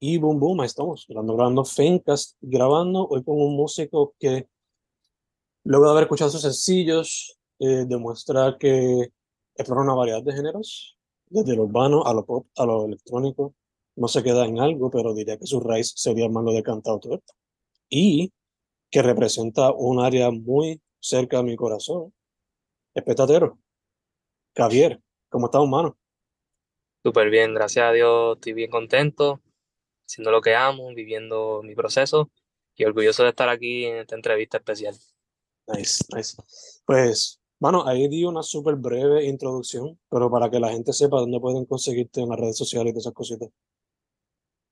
Y boom, boom, estamos, grabando, grabando Fencast, grabando hoy con un músico que, luego de haber escuchado sus sencillos, eh, demuestra que explora una variedad de géneros, desde lo urbano a lo pop, a lo electrónico. No se queda en algo, pero diría que su raíz sería más lo de cantautor. Y que representa un área muy cerca de mi corazón. Espectatero. Javier, ¿cómo estás, humano? Súper bien, gracias a Dios, estoy bien contento, haciendo lo que amo, viviendo mi proceso y orgulloso de estar aquí en esta entrevista especial. Nice, nice. Pues, bueno, ahí di una súper breve introducción, pero para que la gente sepa dónde pueden conseguirte en las redes sociales y todas esas cositas.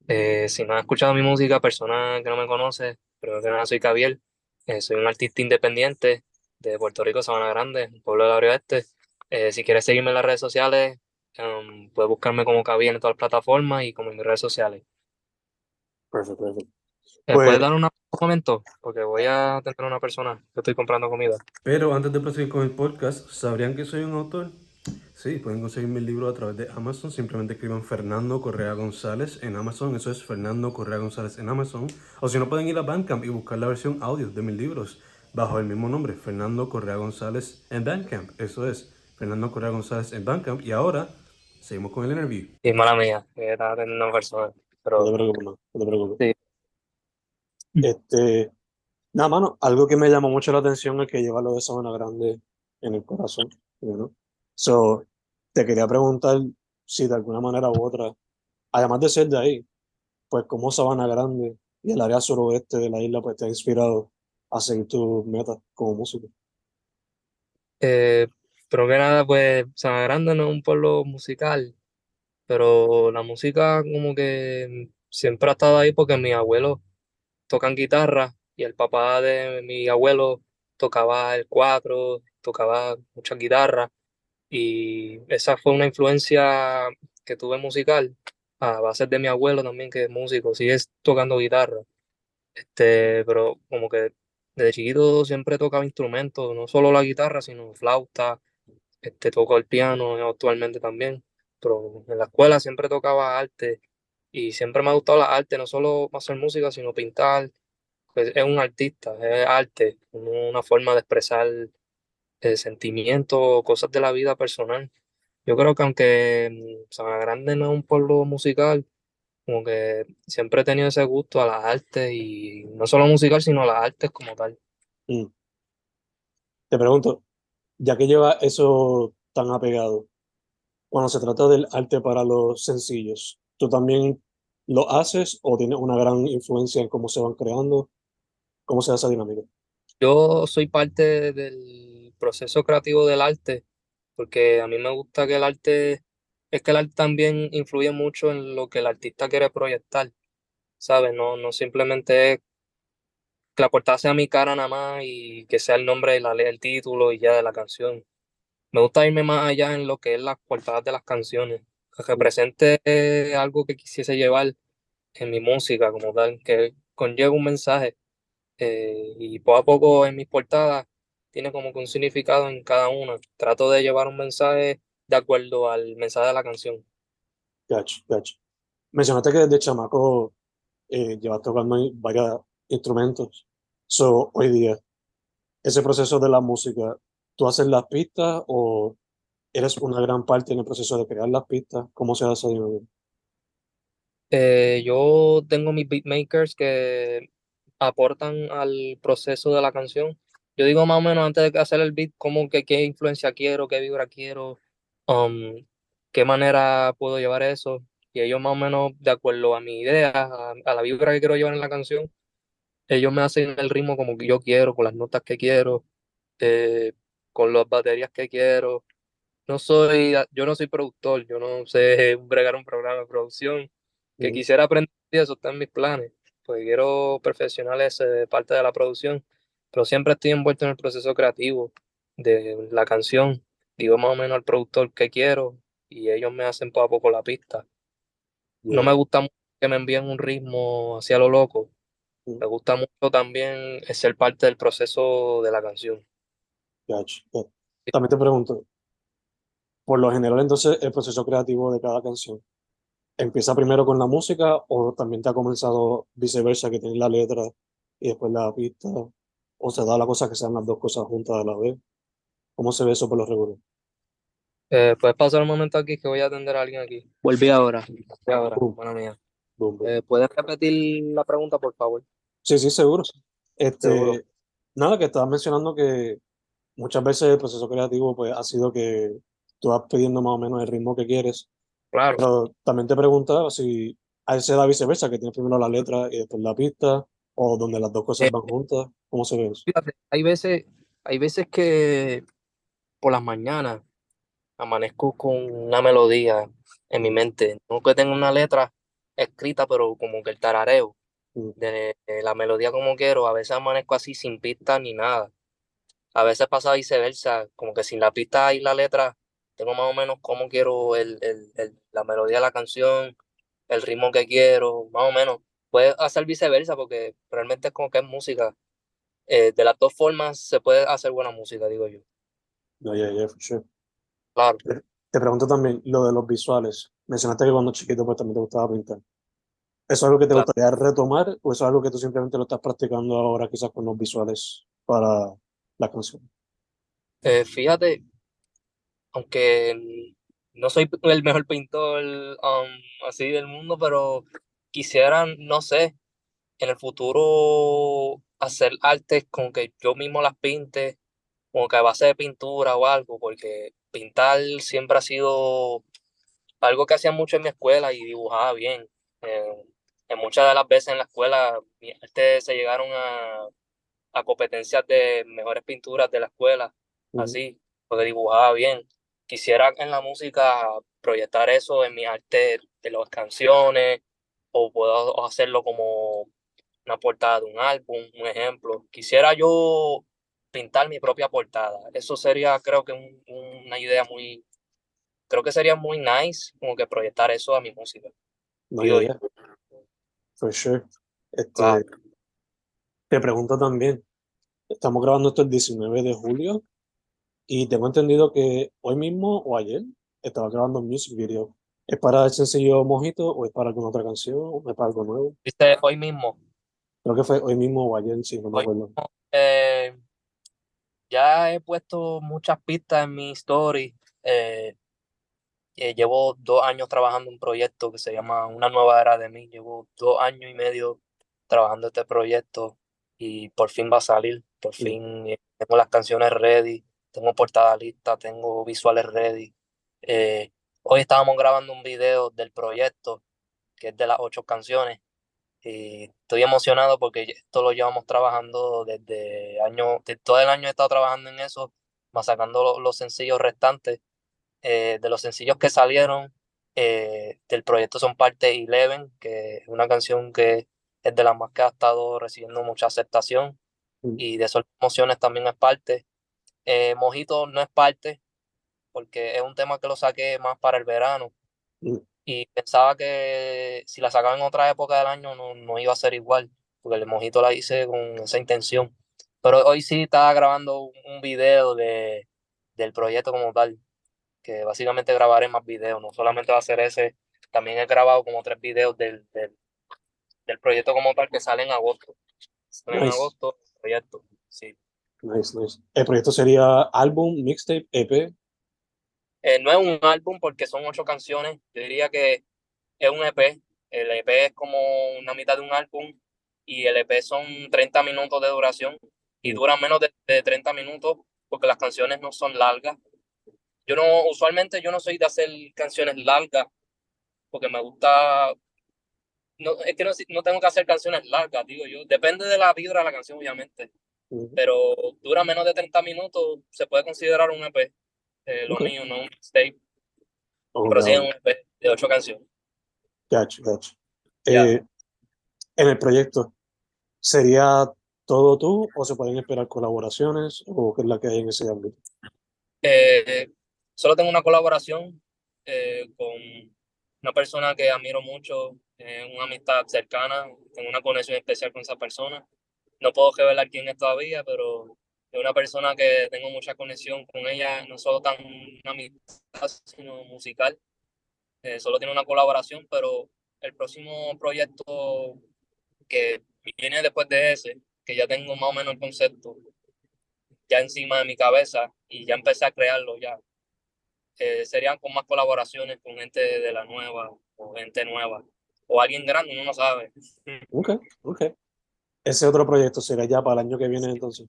Eh, si no has escuchado mi música, persona que no me conoce, pero que nada, soy Javier, eh, soy un artista independiente de Puerto Rico, Sabana Grande, un pueblo del área oeste. Eh, si quieres seguirme en las redes sociales, um, puedes buscarme como Javier en todas las plataformas y como en mis redes sociales. Perfecto, perfecto. ¿Me Pues- puedes dar un momento? Porque voy a tener una persona que estoy comprando comida. Pero antes de proseguir con el podcast, ¿sabrían que soy un autor? Sí, pueden conseguir mi libro a través de Amazon. Simplemente escriban Fernando Correa González en Amazon. Eso es Fernando Correa González en Amazon. O si no, pueden ir a Bandcamp y buscar la versión audio de mis libros bajo el mismo nombre, Fernando Correa González en Bandcamp. Eso es Fernando Correa González en Bandcamp. Y ahora, seguimos con el interview. Y mala mía, estaba teniendo una persona. No te Pero preocupes, no, no te preocupes. Sí. Este, nada, mano, algo que me llamó mucho la atención es que lleva lo de Sabana Grande en el corazón, ¿no? So, te quería preguntar si de alguna manera u otra, además de ser de ahí, pues cómo Sabana Grande y el área suroeste de la isla pues te ha inspirado a seguir tus metas como músico. Eh, pero que nada, pues Sabana Grande no es un pueblo musical, pero la música como que siempre ha estado ahí porque mis abuelos tocan guitarra y el papá de mi abuelo tocaba el cuatro, tocaba muchas guitarras y esa fue una influencia que tuve musical a base de mi abuelo también que es músico, sigue tocando guitarra. Este, pero como que desde chiquito siempre tocaba instrumentos, no solo la guitarra, sino flauta, este, toco el piano actualmente también, pero en la escuela siempre tocaba arte y siempre me ha gustado la arte, no solo hacer música, sino pintar, pues es un artista, es arte, una forma de expresar eh, sentimientos, cosas de la vida personal. Yo creo que aunque mm, Sabana Grande no es un pueblo musical, como que siempre he tenido ese gusto a las artes y no solo musical, sino a las artes como tal. Mm. Te pregunto, ya que lleva eso tan apegado, cuando se trata del arte para los sencillos, ¿tú también lo haces o tienes una gran influencia en cómo se van creando? ¿Cómo se da esa dinámica? Yo soy parte del proceso creativo del arte, porque a mí me gusta que el arte, es que el arte también influye mucho en lo que el artista quiere proyectar, ¿sabes? No, no simplemente es que la portada sea mi cara nada más y que sea el nombre, la, el título y ya de la canción. Me gusta irme más allá en lo que es las portadas de las canciones, que represente algo que quisiese llevar en mi música como tal, que conlleva un mensaje. eh, y poco a poco en mis portadas tiene como que un significado en cada una. Trato de llevar un mensaje de acuerdo al mensaje de la canción. Gacho, gacho. Mencionaste que desde chamaco eh, llevas tocando varios instrumentos. So, hoy día, ese proceso de la música, ¿tú haces las pistas o eres una gran parte en el proceso de crear las pistas? ¿Cómo se hace dinámica? Eh, yo tengo mis beatmakers que aportan al proceso de la canción. Yo digo más o menos antes de hacer el beat, como que qué influencia quiero, qué vibra quiero, um, qué manera puedo llevar eso. Y ellos más o menos, de acuerdo a mi idea, a, la vibra que quiero llevar en la canción, ellos me hacen el ritmo como yo quiero, con las notas que quiero, eh, con las baterías que quiero. No soy, yo no soy productor, yo no sé bregar un programa de producción, que Ujú. quisiera aprender eso está en mis planes, porque quiero perfeccionar esa parte de la producción, pero siempre estoy envuelto en el proceso creativo de la canción. Digo más o menos al productor que quiero y ellos me hacen poco a poco la pista. No me gusta mucho que me envíen un ritmo hacia lo loco. Ujú. Me gusta mucho también ser parte del proceso de la canción. Gacho. También te pregunto, por lo general entonces el proceso creativo de cada canción, empieza primero con la música o también te ha comenzado viceversa, que tienes la letra y después la pista? ¿O se da la cosa que sean las dos cosas juntas a la vez? ¿Cómo se ve eso por los regulares? Eh, ¿puedes pasar un momento aquí que voy a atender a alguien aquí? Volví ahora. Volví ahora, Boom. buena mía. Boom, boom. Eh, ¿puedes repetir la pregunta, por favor? Sí, sí, seguro. Este, Seguro. Nada, que estabas mencionando que muchas veces el proceso creativo pues, ha sido que tú vas pidiendo más o menos el ritmo que quieres, Claro. pero también te preguntaba si a él se da viceversa, que tienes primero la letra y después la pista, o donde las dos cosas Eh, van juntas. ¿Cómo se ve eso? Fíjate, hay veces, hay veces que por las mañanas amanezco con una melodía en mi mente, no que tenga una letra escrita, pero como que el tarareo Mm. de, de la melodía como quiero, a veces amanezco así sin pista ni nada. A veces pasa viceversa, como que sin la pista y la letra, tengo más o menos cómo quiero el, el, el- la melodía de la canción, el ritmo que quiero, más o menos. Puede hacer viceversa porque realmente es como que es música. Eh, de las dos formas se puede hacer buena música, digo yo. No, yeah, yeah, for sure. Claro. Te pregunto también lo de los visuales. Mencionaste que cuando chiquito pues también te gustaba pintar. ¿Eso es algo que te Claro. gustaría retomar o eso es algo que tú simplemente lo estás practicando ahora quizás con los visuales para la canción? Eh, fíjate, aunque no soy el mejor pintor um, así del mundo, pero quisiera, no sé, en el futuro hacer artes con que yo mismo las pinte, como que a base de pintura o algo, porque pintar siempre ha sido algo que hacía mucho en mi escuela y dibujaba bien. Eh, en muchas de las veces en la escuela, mis artes se llegaron a, a competencias de mejores pinturas de la escuela, Ujú. así, porque dibujaba bien. Quisiera en la música proyectar eso en mi arte de las canciones, o puedo hacerlo como una portada de un álbum, un ejemplo. Quisiera yo pintar mi propia portada. Eso sería, creo que, un- una idea muy, creo que sería muy nice, como que proyectar eso a mi música. No, yo. yeah, for sure. Este, Claro. te pregunto también, estamos grabando esto el 19 de julio y tengo entendido que hoy mismo o ayer estaba grabando un music video. ¿Es para el sencillo Mojito o es para alguna otra canción o es para algo nuevo? Viste, hoy mismo, Creo que fue hoy mismo o ayer, sí, no me Hoy acuerdo. eh, ya he puesto muchas pistas en mi story. eh, eh, llevo dos años trabajando un proyecto que se llama Una nueva era de mí. Llevo dos años y medio trabajando este proyecto y por fin va a salir. Por Sí. fin eh, tengo las canciones ready, tengo portada lista, tengo visuales ready. Eh, hoy estábamos grabando un video del proyecto que es de las ocho canciones y estoy emocionado porque esto lo llevamos trabajando desde año, de todo el año he estado trabajando en eso, más sacando lo- los sencillos restantes. Eh, de los sencillos que salieron eh, del proyecto son parte Eleven, que es una canción que es de las más que ha estado recibiendo mucha aceptación. Y de Emociones también es parte. Eh, Mojito no es parte porque es un tema que lo saqué más para el verano Mm. y pensaba que si la sacaba en otra época del año no, no iba a ser igual, porque el mojito la hice con esa intención. Pero hoy sí estaba grabando un un video de, del proyecto como tal, que básicamente grabaré más videos, no solamente va a ser ese, también he grabado como tres videos del, del, del proyecto como tal que sale en agosto. Sale en Nice. agosto el proyecto, sí. Nice, nice. El proyecto sería álbum, mixtape, EP. Eh, no es un álbum porque son ocho canciones. Yo diría que es un EP. El EP es como una mitad de un álbum y el EP son 30 minutos de duración y Mm. dura menos de, de 30 minutos porque las canciones no son largas. Yo no, usualmente yo no soy de hacer canciones largas porque me gusta, no, es que no, no tengo que hacer canciones largas, digo yo. Depende de la vibra de la canción, obviamente, pero dura menos de 30 minutos, se puede considerar un EP. Eh, lo mío, no un mixtape. Oh, pero sí es un EP de ocho canciones. Gotcha, gotcha. Ya. Eh, en el proyecto, ¿sería todo tú o se pueden esperar colaboraciones o qué es la que hay en ese ámbito? Eh, solo tengo una colaboración eh, con una persona que admiro mucho, eh, una amistad cercana, tengo una conexión especial con esa persona. No puedo revelar quién es todavía, pero es una persona que tengo mucha conexión con ella, no solo tan una amistad, sino musical. eh, solo tiene una colaboración, pero el próximo proyecto que viene después de ese, que ya tengo más o menos el concepto, ya encima de mi cabeza y ya empecé a crearlo ya. Eh, serían con más colaboraciones con gente de la nueva o gente nueva o alguien grande, uno no sabe. Ok, ok. Ese otro proyecto será ya para el año que viene entonces.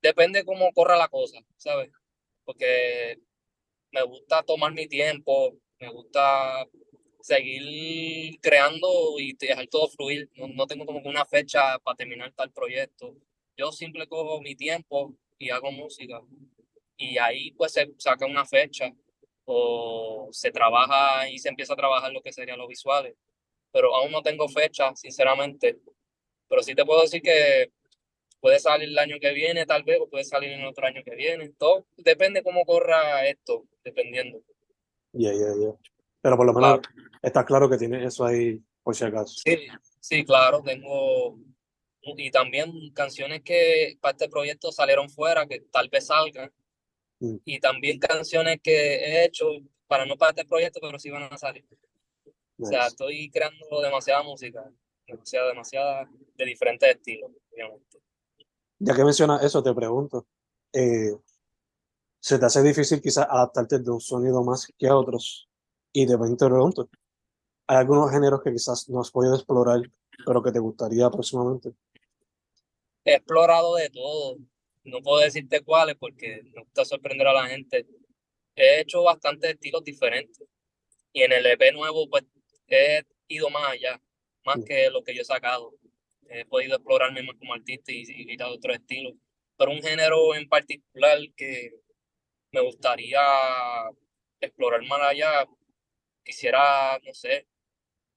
Depende cómo corra la cosa, ¿sabes? Porque me gusta tomar mi tiempo, me gusta seguir creando y dejar todo fluir. No, no tengo como una fecha para terminar tal proyecto. Yo simple cojo mi tiempo y hago música. Y ahí pues se saca una fecha o se trabaja y se empieza a trabajar lo que serían los visuales. Pero aún no tengo fecha, sinceramente. Pero sí te puedo decir que puede salir el año que viene, tal vez, o puede salir en otro año que viene. Todo depende cómo corra esto, dependiendo. Ya, ya, ya. Pero por lo menos está claro que tienes eso ahí, por si acaso. Sí, sí, claro, tengo. Y también canciones que para este proyecto salieron fuera, que tal vez salgan. Mm. Y también canciones que he hecho para no para este proyecto, pero sí van a salir. O sea, estoy creando demasiada música, demasiada, demasiada, de diferentes estilos, obviamente. Ya que mencionas eso, te pregunto, eh, ¿se te hace difícil quizás adaptarte de un sonido más que a otros? Y te pregunto, ¿hay algunos géneros que quizás no has podido explorar, pero que te gustaría próximamente? He explorado de todo, no puedo decirte cuáles porque me gusta sorprender a la gente. He hecho bastantes estilos diferentes y en el EP nuevo pues he ido más allá, más que lo que yo he sacado. He podido explorarme más como artista y, y otros estilos. Pero un género en particular que me gustaría explorar más allá, quisiera, no sé,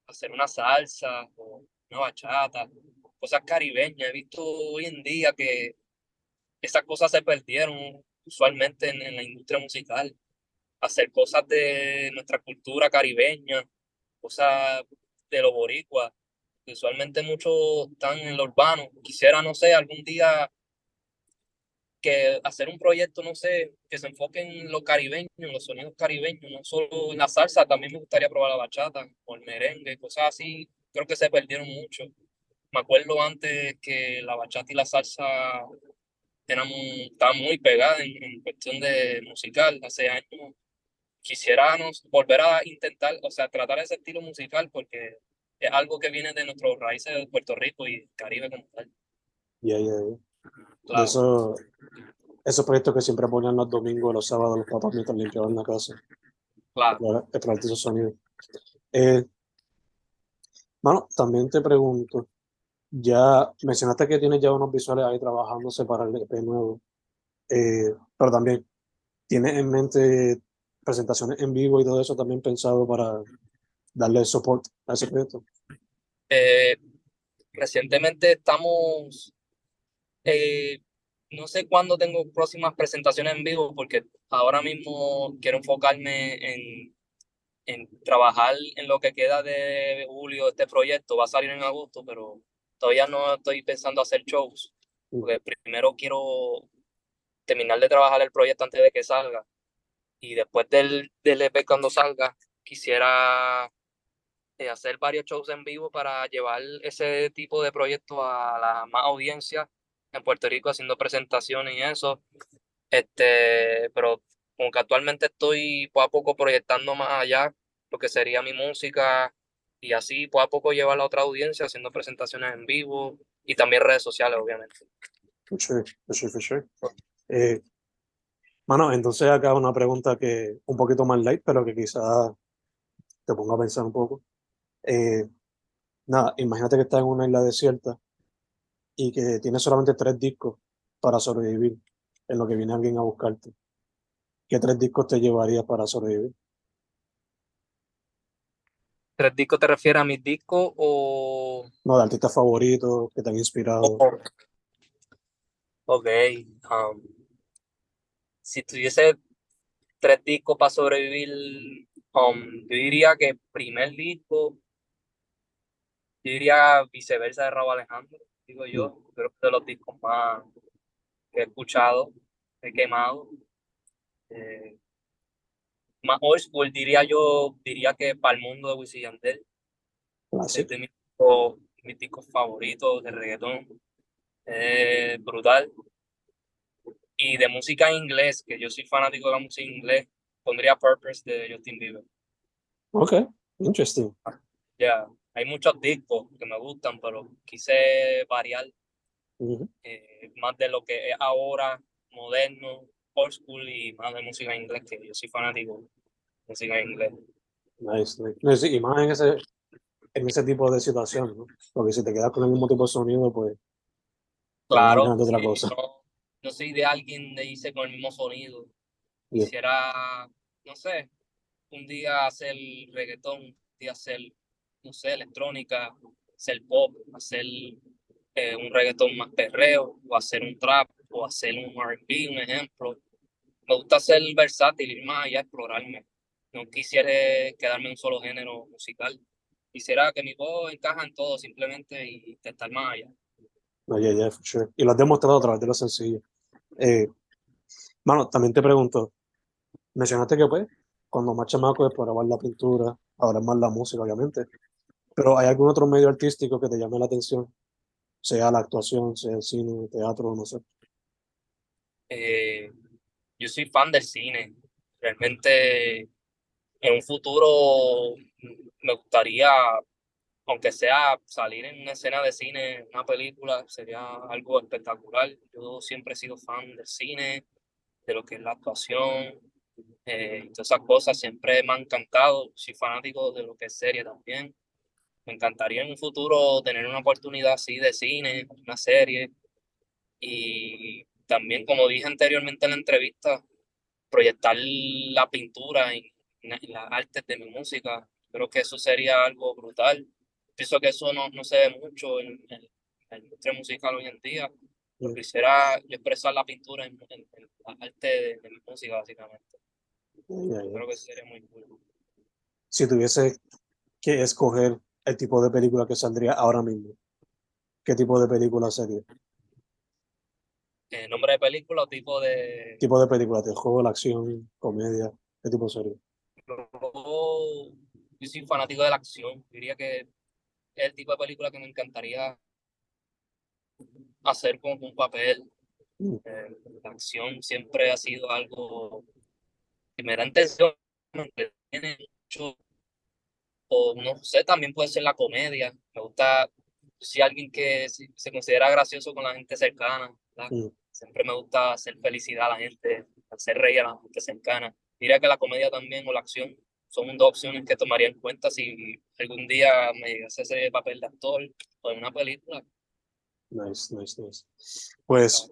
hacer una salsa o una bachata, cosas caribeñas. He visto hoy en día que esas cosas se perdieron usualmente en, la industria musical. Hacer cosas de nuestra cultura caribeña, cosas de los boricuas, usualmente muchos están en lo urbano. Quisiera, no sé, algún día que hacer un proyecto, no sé, que se enfoque en lo caribeño, en los sonidos caribeños, no solo en la salsa, también me gustaría probar la bachata o el merengue, cosas así, creo que se perdieron mucho. Me acuerdo antes que la bachata y la salsa eran, estaban muy pegadas en, en cuestión de musical, hace años. Sé, volver a intentar, o sea, tratar ese estilo musical porque es algo que viene de nuestros raíces de Puerto Rico y Caribe como tal. Ya, ya. De Claro, eso, esos proyectos que siempre ponían los domingos, los sábados, los papás mientras limpiaban la casa, claro. para esos sonidos. Eh, Mano, también te pregunto, ya mencionaste que tienes ya unos visuales ahí trabajándose para el EP nuevo, eh, pero también tienes en mente presentaciones en vivo y todo eso también pensado para darle support a ese proyecto. Eh, recientemente estamos, eh, no sé cuándo tengo próximas presentaciones en vivo, porque ahora mismo quiero enfocarme en, en trabajar en lo que queda de julio. Este proyecto va a salir en agosto, pero todavía no estoy pensando hacer shows, porque primero quiero terminar de trabajar el proyecto antes de que salga. Y después del, del EP cuando salga, quisiera eh, hacer varios shows en vivo para llevar ese tipo de proyectos a la más audiencia en Puerto Rico haciendo presentaciones y eso. Este, pero como que actualmente estoy poco a poco proyectando más allá lo que sería mi música y así poco a poco llevar a otra audiencia haciendo presentaciones en vivo y también redes sociales, obviamente. Sure, for sure. Eh, entonces acá una pregunta que un poquito más light, pero que quizás te ponga a pensar un poco. Eh, nada, imagínate que estás en una isla desierta y que tienes solamente tres discos para sobrevivir en lo que viene alguien a buscarte. ¿Qué tres discos te llevarías para sobrevivir? ¿Tres discos te refieres a mis discos o...? No, de artistas favoritos que te han inspirado. o- Ok. um, si tuviese tres discos para sobrevivir, um, yo diría que primer disco, yo diría viceversa de Raúl Alejandro, digo yo, creo que es de los discos más que he escuchado, he quemado. Eh, más old school, diría yo, diría que para el mundo de Wisin Yandel. Es de mis, mis discos favoritos de reggaetón. Es brutal. Y de música en inglés, que yo soy fanático de la música en inglés, pondría Purpose de Justin Bieber. Ok, interesting. Ya, hay muchos discos que me gustan, pero quise variar eh, más de lo que es ahora, moderno, old school y más de música en inglés, que yo soy fanático de música en inglés. Nice, nice. y más en ese, en ese tipo de situación, ¿no? Porque si te quedas con el mismo tipo de sonido, pues. Claro. Otra cosa. No, no, soy de alguien de irse con el mismo sonido. Quisiera, no sé, un día hacer reggaetón, un día hacer, no sé, electrónica, hacer pop, hacer eh, un reggaetón más perreo, o hacer un trap, o hacer un R&B, un ejemplo. Me gusta ser versátil y más allá, explorarme. No quisiera quedarme en un solo género musical. Quisiera que mi voz encaja en todo simplemente y intentar más allá. No, Y lo has demostrado a través de lo sencillo. Eh, también te pregunto, mencionaste que pues, cuando más chamaco explorabas la pintura, ahora más la música, obviamente. Pero ¿hay algún otro medio artístico que te llame la atención? Sea la actuación, sea el cine, teatro, no sé. Eh, yo soy fan del cine. Realmente en un futuro me gustaría, aunque sea salir en una escena de cine, una película, sería algo espectacular. Yo siempre he sido fan del cine, de lo que es la actuación, eh, todas esas cosas siempre me han encantado. Soy fanático de lo que es serie también. Me encantaría en un futuro tener una oportunidad así de cine, una serie. Y también, como dije anteriormente en la entrevista, proyectar la pintura en, las artes de mi música. Creo que eso sería algo brutal. Pienso que eso no, no se ve mucho en, la industria musical hoy en día. Mm. Quisiera expresar la pintura en, en, la arte de, mi música, básicamente. Creo que sería muy cool. Si tuviese que escoger el tipo de película que saldría ahora mismo, ¿qué tipo de película sería? Eh, ¿Nombre de película o tipo de...? Tipo de película, de juego, la acción, comedia, ¿qué tipo sería? Yo, yo soy fanático de la acción, diría que es el tipo de película que me encantaría hacer con un papel. Mm. Eh, la acción siempre ha sido algo que me da atención, me tiene mucho, o no sé, también puede ser la comedia. Me gusta, si alguien que se considera gracioso con la gente cercana, mm. Siempre me gusta hacer felicidad a la gente, hacer reír a la gente cercana. Diría que la comedia también o la acción son dos opciones que tomaría en cuenta si algún día me llegase ese papel de actor o en una película. Nice, nice, nice. Pues,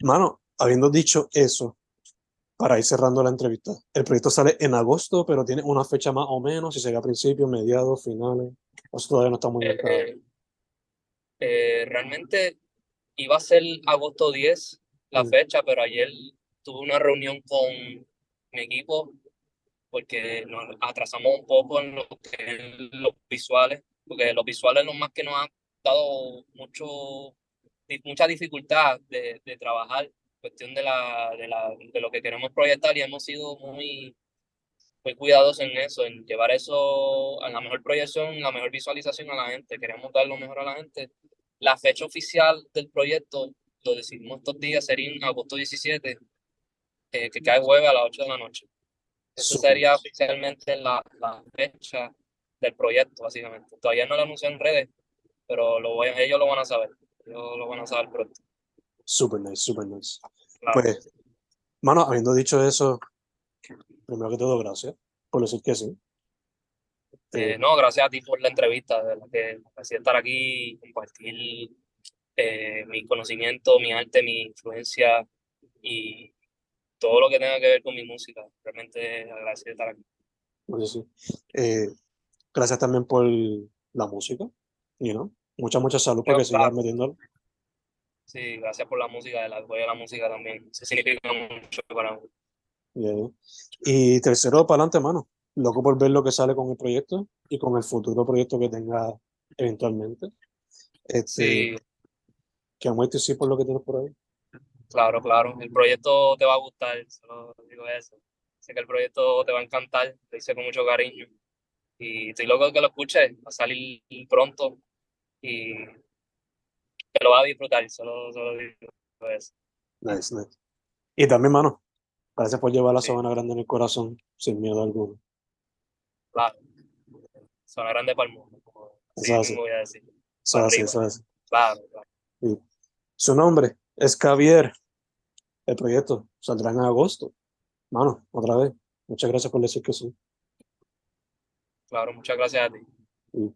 mano, habiendo dicho eso, para ir cerrando la entrevista, el proyecto sale en agosto, pero tiene una fecha más o menos, si sería a principios, mediados, finales, o todavía no está muy bien eh, eh, realmente iba a ser agosto 10 la fecha, pero ayer tuve una reunión con mi equipo porque nos atrasamos un poco en lo que los visuales, porque los visuales lo más que nos han dado mucho, mucha dificultad de, de trabajar, cuestión de, la, de, la, de lo que queremos proyectar y hemos sido muy, muy cuidadosos en eso, en llevar eso a la mejor proyección, la mejor visualización a la gente. Queremos dar lo mejor a la gente la fecha oficial del proyecto, lo decidimos estos días, sería en agosto 17, eh, que cae jueves a las 8 de la noche. Eso sería oficialmente la, la, fecha del proyecto, básicamente. Todavía no lo anuncié en redes, pero lo voy, ellos lo van a saber. Ellos lo van a saber pronto. Super nice, super nice. Pues, mano, habiendo dicho eso, primero que todo, gracias por decir que sí. Eh, no, gracias a ti por la entrevista, de la que me estar aquí y compartir eh, mi conocimiento, mi arte, mi influencia y todo lo que tenga que ver con mi música. Realmente agradecido de estar aquí. Eh, gracias también por la música, you know? mucha, mucha salud para que sigas metiendo. Sí, gracias por la música, el apoyo de la música también. Se significa mucho para mí. Y tercero, para adelante, mano loco por ver lo que sale con el proyecto y con el futuro proyecto que tenga eventualmente. Este, sí. Que muestre sí por lo que tienes por ahí. Claro, claro. El proyecto te va a gustar, solo digo eso. sé que el proyecto te va a encantar, lo hice con mucho cariño. Y estoy loco de que lo escuches, va a salir pronto y te lo vas a disfrutar, solo, solo digo eso. Nice, nice. Y también, mano, gracias por llevar la Sí. Sabana Grande en el corazón, sin miedo alguno. Claro. Zona grande para el mundo, Eso es así. voy a decir. Eso es así, eso es así. Claro, claro. Su nombre es Javier. El proyecto saldrá en agosto. Mano, otra vez, muchas gracias por decir que sí. Claro, muchas gracias a ti. Y